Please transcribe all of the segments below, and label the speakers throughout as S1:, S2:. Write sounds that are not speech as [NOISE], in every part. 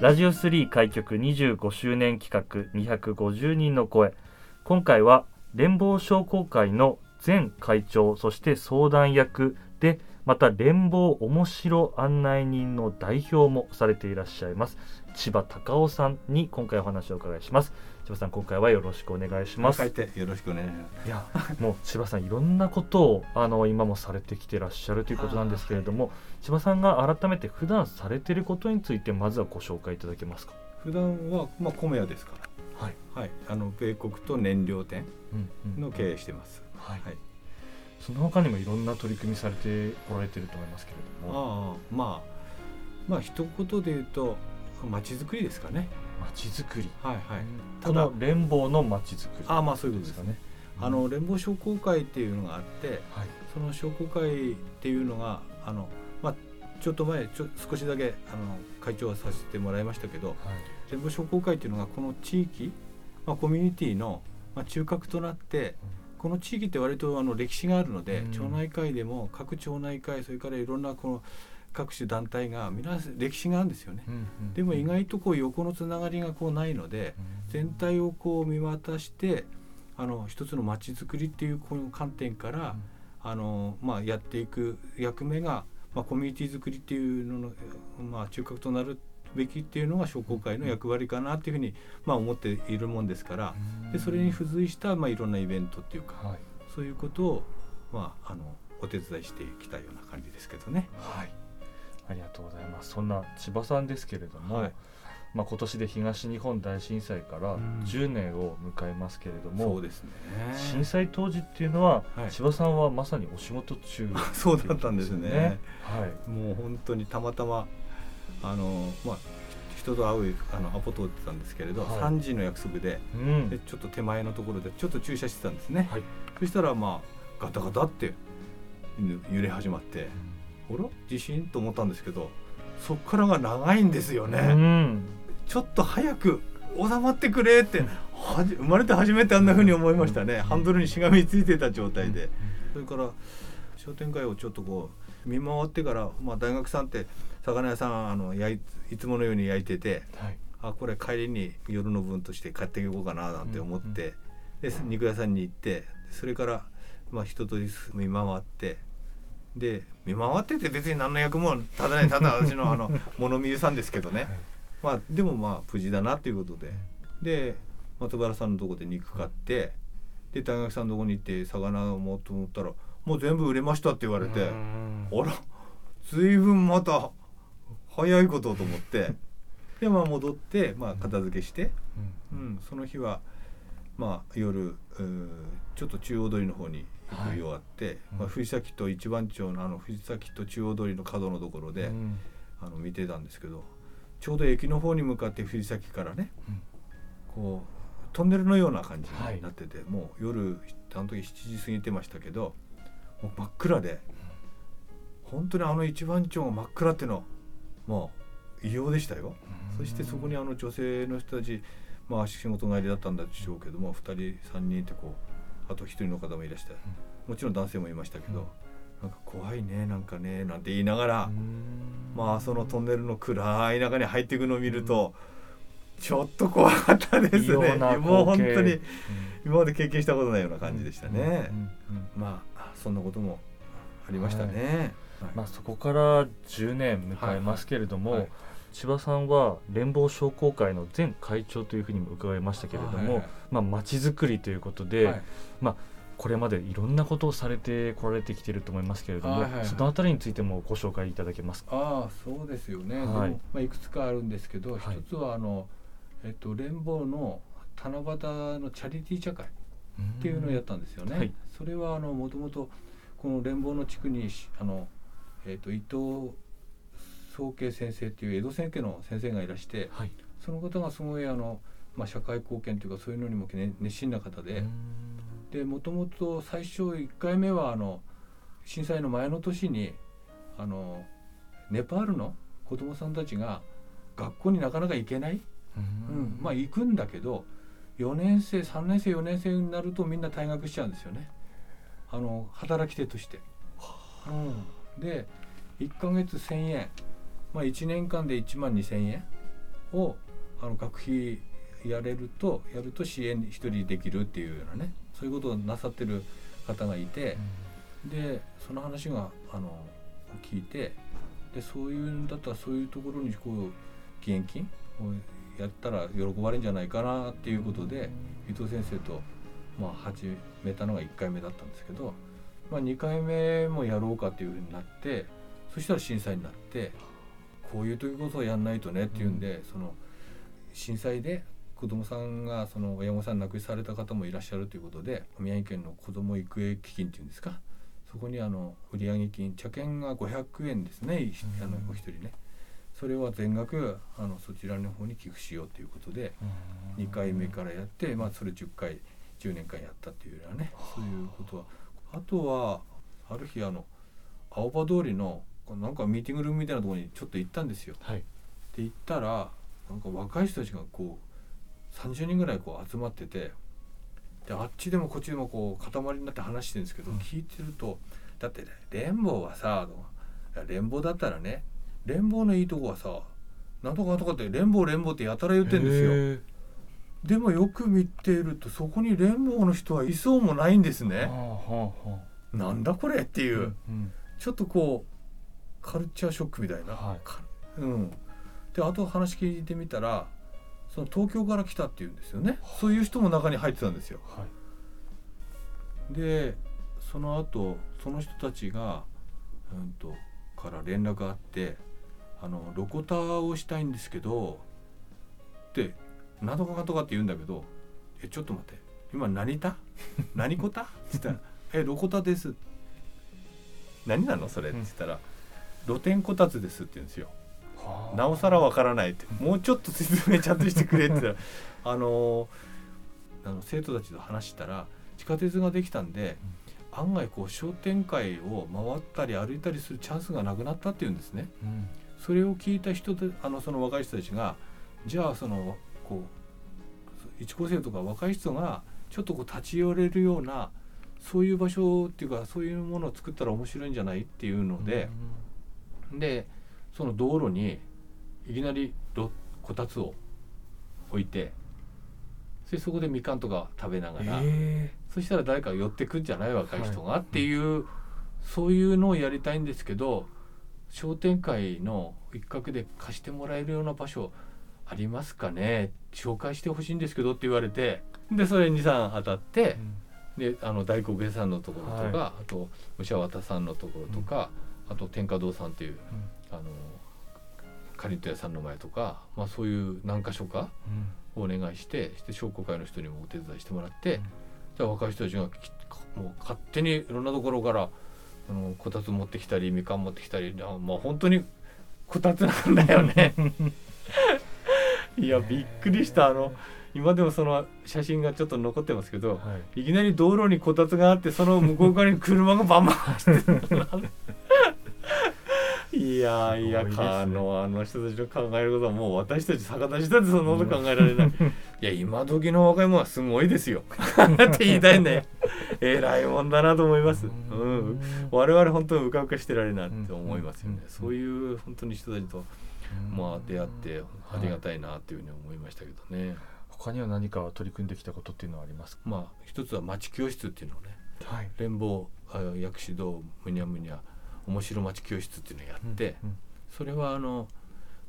S1: ラジオ3開局25周年企画250人の声。今回は連邦商工会の前会長そして相談役でまた連邦おもしろ案内人の代表もされていらっしゃいます。千葉隆夫さんに今回お話をお伺いします。千葉さん今回はよろしくお願いします。
S2: よろしくお願いします。
S1: いやもう千葉さんいろんなことをあの今もされてきてらっしゃるということなんですけれども、はい、千葉さんが改めて普段されていることについてまずはご紹介いただけますか？
S2: 普段はまあ米屋ですから。はい、はい、あの米国と燃料店の経営してます、はい、はい。
S1: その他にもいろんな取り組みされてこられてると思いますけれど
S2: も。ああまあまあ一言で言うと街づくりですかね
S1: 街づくり。
S2: はいはい。
S1: ただ連邦の街づくり。
S2: ああまあそういうことですかね、うん、あの連邦商工会っていうのがあって、はい、その商工会っていうのがあのまあちょっと前ちょ少しだけあの会長はさせてもらいましたけど、はい、連邦商工会っていうのがこの地域、まあ、コミュニティの、まあ、中核となって、うん。この地域って割とあの歴史があるので、町内会でも各町内会それからいろんなこの各種団体が皆歴史があるんですよね、でも意外とこう横のつながりがこうないので、全体をこう見渡してあの一つのまちづくりっていうこの観点から、あのまあ、やっていく役目が、まあ、コミュニティづくりっていうのの、まあ、中核となるべきっていうのが商工会の役割かなっていうふうに、まあ、思っているもんですからでそれに付随した、まあ、いろんなイベントっていうか、はい、そういうことを、まあ、あのお手伝いしてきたような感じですけどね。
S1: はい、ありがとうございます。そんな千葉さんですけれども、はい。まあ、今年で東日本大震災から10年を迎えますけれども、
S2: そうですね、
S1: 震災当時っていうのは、はい、千葉さんはまさにお仕事中、ね、
S2: そうだったんですね、はい、もう本当にたまたまあのまあ人と会うあのアポ通ってたんですけれど、はい、3時の約束でうん、でちょっと手前のところでちょっと駐車してたんですね、はい、そしたらまあガタガタって揺れ始まって、ら地震と思ったんですけどそっからが長いんですよね、うん、ちょっと早く収まってくれってはじ生まれて初めてあんなふうに思いましたね、ハンドルにしがみついてた状態で、それから商店街をちょっとこう見回ってから、まあ、大学さんって魚屋さんあの焼いいつものように焼いてて、はい、あこれ帰りに夜の分として買っていこうかななんて思って、で肉屋さんに行ってそれからまあ一通り見回ってで見回ってて別に何の役もただねただ私のあの [LAUGHS] 物見ゆさんですけどね、はい、まあでもまあ無事だなということで。で松原さんのとこで肉買ってで大学さんのとこに行って魚を持って思ったらもう全部売れましたって言われてあら随分また早いことと思って。でまあ戻って、まあ、片付けして、うん、うん、その日は、まあ、夜ちょっと中央通りの方に行くようあって、はい、まあ、藤崎と一番町のあの藤崎と中央通りの角のところで、うん、あの見てたんですけどちょうど駅の方に向かって藤崎からね、うん、こうトンネルのような感じになってて、はい、もう夜あの時7時過ぎてましたけどもう真っ暗で本当にあの一番町が真っ暗っていうのまあ異様でしたよ。そしてそこにあの女性の人たちまあ仕事帰りだったんでしょうけども2人3人ってこうあと1人の方もいらしてもちろん男性もいましたけど、なんか怖いねなんかねなんて言いながらまあそのトンネルの暗い中に入っていくのを見ると。ちょっと怖かったですね。もう本当に今まで経験したことないような感じでしたね。まあそんなこともありましたね。
S1: まあ、そこから10年迎えますけれども、はいはい、千葉さんは連邦商工会の前会長というふうにも伺いましたけれども、はい、まあ、街づくりということで、まあ、これまでいろんなことをされてこられてきていると思いますけれども、はいはい、そのあたりについてもご紹介いただけますか？
S2: あそうですよね、はい。まあ、いくつかあるんですけど、一つはあの、えっと、連邦の七夕のチャリティー茶会っていうのをやったんですよね。はい、それはあのもともとこの連邦の地区にあの、えーと、伊藤宗慶先生っていう江戸先家の先生がいらして、はい、その方がすごいあの、まあ、社会貢献というかそういうのにも、ね、熱心な方ででもともと最初1回目はあの震災の前の年にあのネパールの子どもさんたちが学校になかなか行けない、うん、まあ行くんだけど4年生3年生4年生になるとみんな退学しちゃうんですよね。あの働き手として。うん、で1ヶ月1,000円、まあ、1年間で1万2,000円をあの学費やれるとやると支援1人できるっていうようなねそういうことをなさってる方がいて、うん、でその話があの聞いてでそういうんだったらそういうところにこう義援金をやったら喜ばれるんじゃないかなっていうことで、伊藤先生と、まあ、始めたのが1回目だったんですけど、まあ、2回目もやろうかっていうふうになってそしたら震災になってこういう時こそやんないとねっていうんで、その震災で子どもさんがその親御さん亡くされた方もいらっしゃるということで宮城県の子ども育英基金っていうんですか？そこにあの売上金茶券が500円ですね、あのお一人ね。それは全額あのそちらの方に寄付しようということで2回目からやって、まあ、それ10回10年間やったっていうようなねそういうことは。あとはある日あの青葉通りのなんかミーティングルームみたいなところにちょっと行ったんですよ。はい、で行ったらなんか若い人たちがこう30人ぐらいこう集まっててであっちでもこっちでもこう塊になって話してるんですけど、うん、聞いてるとだって連邦はさ連邦だったらね連邦のいいとこはさなんとかとかって連邦連邦ってやたら言ってんですよ。でもよく見ているとそこに連邦の人はいそうもないんですね。はあはあ、なんだこれっていう、うんうん、ちょっとこうカルチャーショックみたいな。はい、うん、であと話聞いてみたらその東京から来たっていうんですよね、そういう人も中に入ってたんですよ。はい、でその後その人たちが、うんと、から連絡があってあのロコタをしたいんですけどって何とかかとかって言うんだけど「えちょっと待って今何た？[LAUGHS] 何こた?」って言ったら「えロコタです」何なの？それって言ったら「露天こたつです」って言うんですよ。なおさらわからないってもうちょっと説明ちゃんとしてくれって言ったら [LAUGHS] あのあの生徒たちと話したら地下鉄ができたんで、うん、案外こう商店会を回ったり歩いたりするチャンスがなくなったっていうんですね。うん、それを聞いた人であのその若い人たちがじゃあそのこう一高生とか若い人がちょっとこう立ち寄れるようなそういう場所っていうかそういうものを作ったら面白いんじゃないっていうので、うん、でその道路にいきなりこたつを置いてそそこでみかんとか食べながら、え。ー、そしたら誰か寄ってくんじゃない若い人が、はい、っていう、そういうのをやりたいんですけど商店会の一角で貸してもらえるような場所ありますかね？紹介してほしいんですけどって言われてでそれ23当たって、うん、であの大黒屋さんのところとか、はい、あと武者綿さんのところとか、うん、あと天下堂さんっていう、うん、あのかりんと屋さんの前とか、まあ、そういう何か所かをお願いして、して商工会の人にもお手伝いしてもらって、じゃあ若い人たちがもう勝手にいろんなところからあのこたつ持ってきたりみかん持ってきたりまあ本当にこたつなんだよね。[LAUGHS] いやびっくりした。あの今でもその写真がちょっと残ってますけど、はい、いきなり道路にこたつがあってその向こう側に車がバンバン走ってるいやいや、ね、あのあの人たちの考えることはもう私たち逆立ちだってそんなこと考えられない。[LAUGHS] いや今時の若い者はすごいですよ。[LAUGHS] って言いたいね。偉いもんだなと思います、うん、我々本当にうかうかしてられないって思いますよね、そういう本当に人たちとまあ出会ってありがたいなっていうふうに思いましたけどね、
S1: 他には何か取り組んできたことっていうのはありますか？
S2: まあ一つは町教室っていうのをね、はい、連邦薬師堂むにゃむにゃ面白町教室っていうのをやって、それはあの、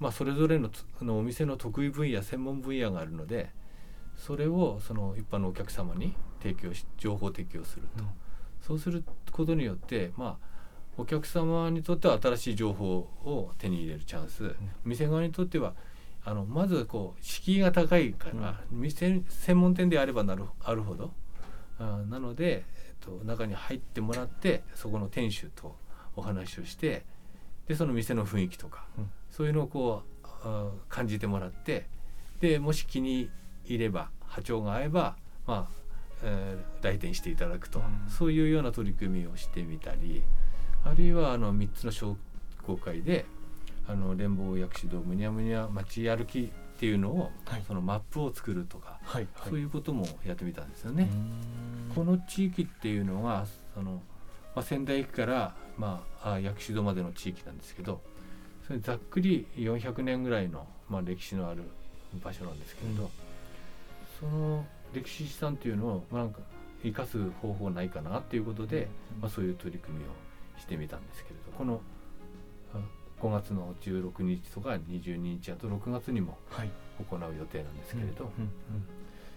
S2: まあ、それぞれのあのお店の得意分野専門分野があるのでそれをその一般のお客様に提供し情報提供すると、うん、そうすることによってまあお客様にとっては新しい情報を手に入れるチャンス、うん、店側にとってはあのまずこう敷居が高いから、うん、店専門店であればなるあるほど。あなので、えっと、中に入ってもらってそこの店主とお話をしてでその店の雰囲気とか、うん、そういうのをこう感じてもらってでもし気に入れば波長が合えば、まあえー、来店していただくと、うん、そういうような取り組みをしてみたりあるいはあの3つの商工会であの連邦薬師堂むにゃむにゃ街歩きっていうのを、はい、そのマップを作るとか、はいはい、そういうこともやってみたんですよね。この地域っていうのはその、まあ、仙台駅から、まあ、薬師堂までの地域なんですけどそれざっくり400年ぐらいの、まあ、歴史のある場所なんですけれど、うん、その歴史資産っていうのを、まあ、なんか生かす方法ないかなっていうことで、うん、まあ、そういう取り組みをしてみたんですけれどこの5月の16日とか22日あと6月にも行う予定なんですけれど、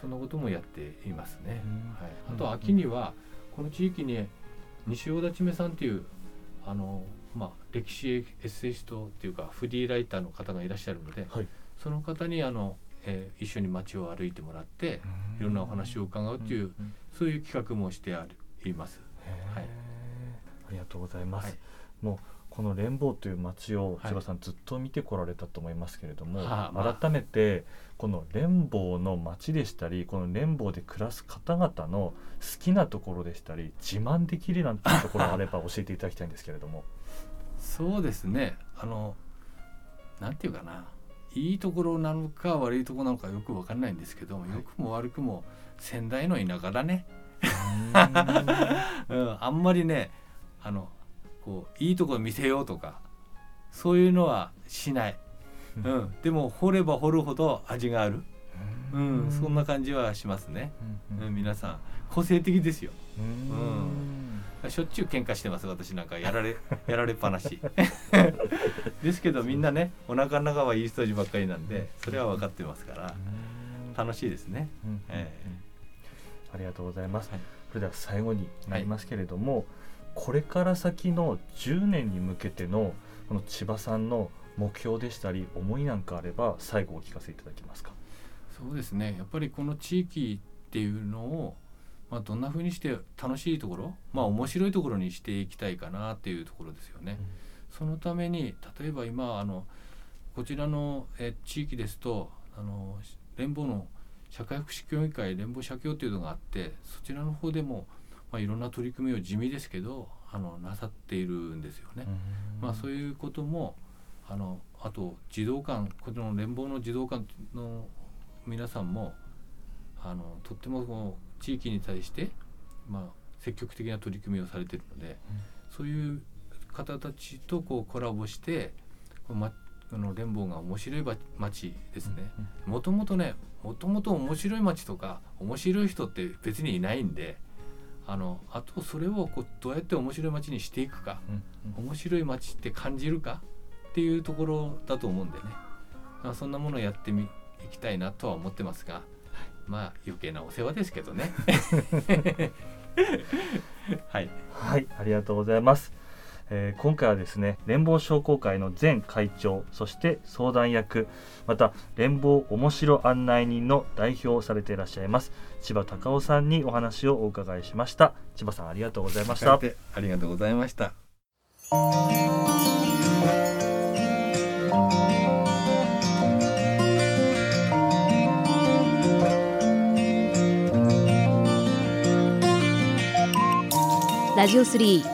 S2: そんなこともやっていますね。はい、あと秋にはこの地域に西大立目さんっていうあの、まあ、歴史エッセイストっていうかフリーライターの方がいらっしゃるので、はい、その方にあの、えー、一緒に街を歩いてもらっていろんなお話を伺うっていう、そういう企画もしてあります。はい、
S1: ありがとうございます。はい、もうこの連邦という街を千葉さんずっと見てこられたと思いますけれども、はい、改めてこの連邦の街でしたりこの連邦で暮らす方々の好きなところでしたり自慢できるなんていうところがあれば教えていただきたいんですけれども。
S2: そうですね。あのなんていうかな。いいところなのか悪いところなのかよく分かんないんですけど、はい、よくも悪くも仙台の田舎だね。[LAUGHS] うん、あんまりねあのこういいところ見せようとかそういうのはしない、うん、でも掘れば掘るほど味がある、うん、そんな感じはしますね、うん、皆さん個性的ですよ、うん、しょっちゅう喧嘩してます私なんか。やられ [LAUGHS] やられっぱなし。[LAUGHS] ですけどみんなねお腹の中はいい人たちばっかりなんでそれは分かってますから。楽しいですね、え
S1: ー、ありがとうございます、はい、それでは最後になりますけれども、はいこれから先の10年に向けてのこの千葉さんの目標でしたり思いなんかあれば最後お聞かせいただけますか？
S2: そうですね。やっぱりこの地域っていうのを、まあ、どんなふうにして楽しいところ、まあ、面白いところにしていきたいかなっていうところですよね。うん、そのために例えば今あのこちらのえ地域ですとあの連邦の社会福祉協議会連邦社協っていうのがあってそちらの方でもまあ、いろんな取り組みを地味ですけどあのなさっているんですよね。まあ、そういうこともあのあと児童館この連邦の児童館の皆さんもあのとってもこう地域に対して、まあ、積極的な取り組みをされているので、うん、そういう方たちとこうコラボしてこま、この連邦が面白い町ですね。もともとねもともと面白い町とか面白い人って別にいないんで。あのあとそれをこうどうやって面白い街にしていくか、うんうん、面白い街って感じるかっていうところだと思うんでね、まあ、そんなものをやってみいきたいなとは思ってますが、まあ余計なお世話ですけどね。[LAUGHS]
S1: はい、はい、ありがとうございますえー、今回はですね連邦商工会の前会長そして相談役また連邦おもしろ案内人の代表をされていらっしゃいます千葉隆夫さんにお話をお伺いしました。千葉さんありがとうございました。あ
S2: りがとうございました。
S3: ラジオ3